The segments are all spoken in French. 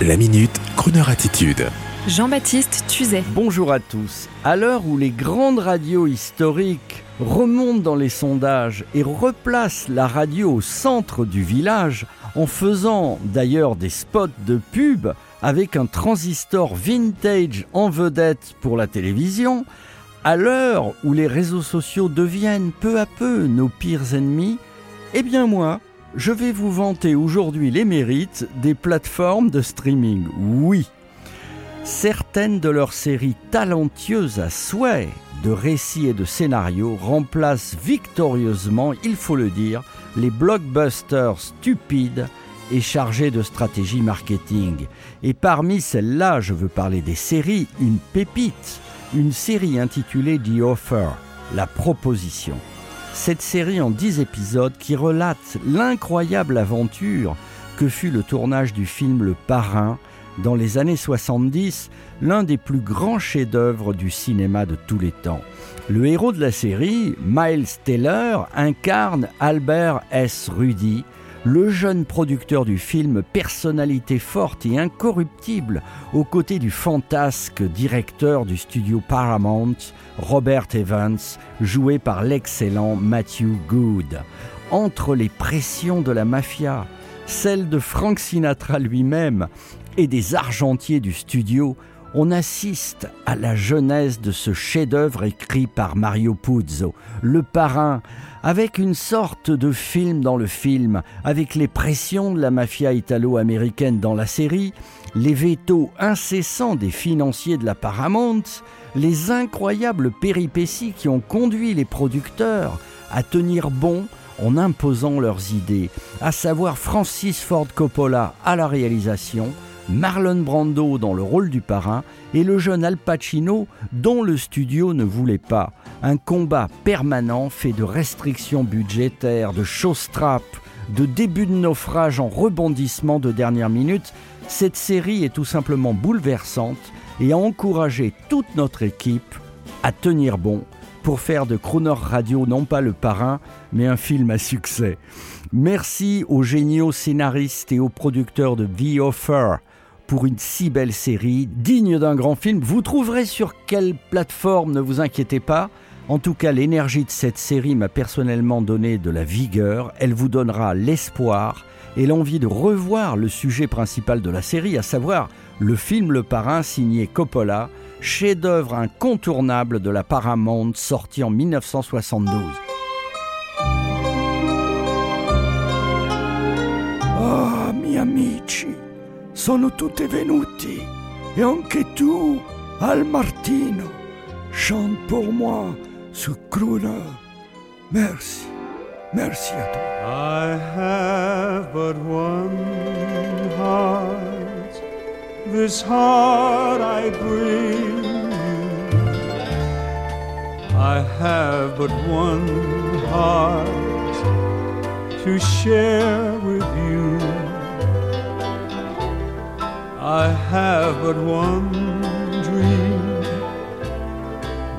La minute, Kroneur attitude. Jean-Baptiste Tuzet. Bonjour à tous. À l'heure où les grandes radios historiques remontent dans les sondages et replacent la radio au centre du village, en faisant d'ailleurs des spots de pub avec un transistor vintage en vedette pour la télévision, à l'heure où les réseaux sociaux deviennent peu à peu nos pires ennemis, eh bien moi, je vais vous vanter aujourd'hui les mérites des plateformes de streaming. Oui, certaines de leurs séries talentueuses à souhait de récits et de scénarios remplacent victorieusement, il faut le dire, les blockbusters stupides et chargés de stratégie marketing. Et parmi celles-là, je veux parler des séries, une pépite, une série intitulée The Offer, la proposition cette série en 10 épisodes qui relate l'incroyable aventure que fut le tournage du film Le Parrain dans les années 70, l'un des plus grands chefs-d'œuvre du cinéma de tous les temps. Le héros de la série, Miles Taylor, incarne Albert S. Rudy, le jeune producteur du film, personnalité forte et incorruptible, aux côtés du fantasque directeur du studio Paramount, Robert Evans, joué par l'excellent Matthew Good. Entre les pressions de la mafia, celles de Frank Sinatra lui-même et des argentiers du studio, on assiste à la jeunesse de ce chef-d'œuvre écrit par Mario Puzo, le parrain, avec une sorte de film dans le film, avec les pressions de la mafia italo-américaine dans la série, les vétos incessants des financiers de la Paramount, les incroyables péripéties qui ont conduit les producteurs à tenir bon en imposant leurs idées, à savoir Francis Ford Coppola à la réalisation, Marlon Brando dans le rôle du parrain et le jeune Al Pacino dont le studio ne voulait pas. Un combat permanent fait de restrictions budgétaires, de showstrap, de début de naufrage en rebondissement de dernière minute. Cette série est tout simplement bouleversante et a encouragé toute notre équipe à tenir bon pour faire de Crooner Radio non pas le parrain, mais un film à succès. Merci aux géniaux scénaristes et aux producteurs de The Offer pour une si belle série, digne d'un grand film. Vous trouverez sur quelle plateforme, ne vous inquiétez pas. En tout cas, l'énergie de cette série m'a personnellement donné de la vigueur. Elle vous donnera l'espoir et l'envie de revoir le sujet principal de la série, à savoir le film Le Parrain signé Coppola, chef-d'œuvre incontournable de la Paramount sorti en 1972. Ah, mi amici, sono tutti venuti e anche tu, Al Martino, chante pour moi crooner. Merci, merci à toi. I have but one heart, this heart I bring you. I have but one heart to share with you. I have but one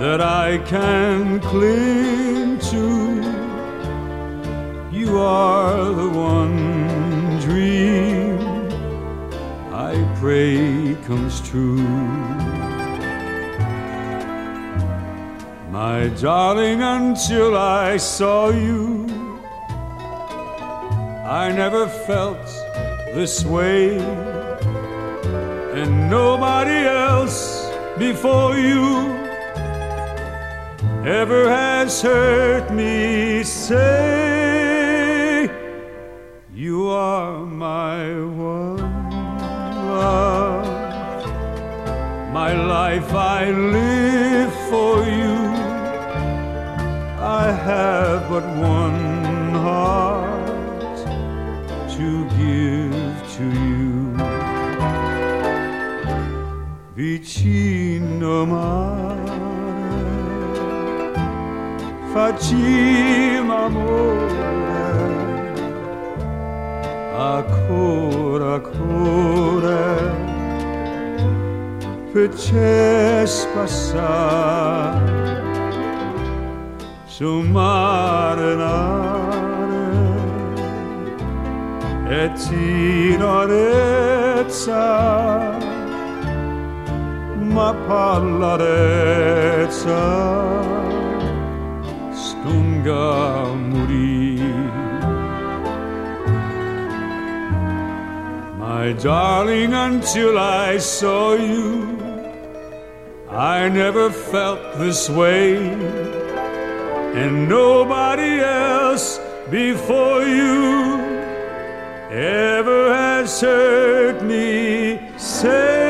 that I can cling to. You are the one dream I pray comes true. My darling, until I saw you, I never felt this way, and nobody else before you ever has heard me say, You are my one love. My life I live for you. I have but one heart to give to you. Vicino mare facciamo amore. Ancora ancora. Per c'è spassare su marinare e tirarezza ma pallarezza My darling, until I saw you, I never felt this way, and nobody else before you ever has heard me say,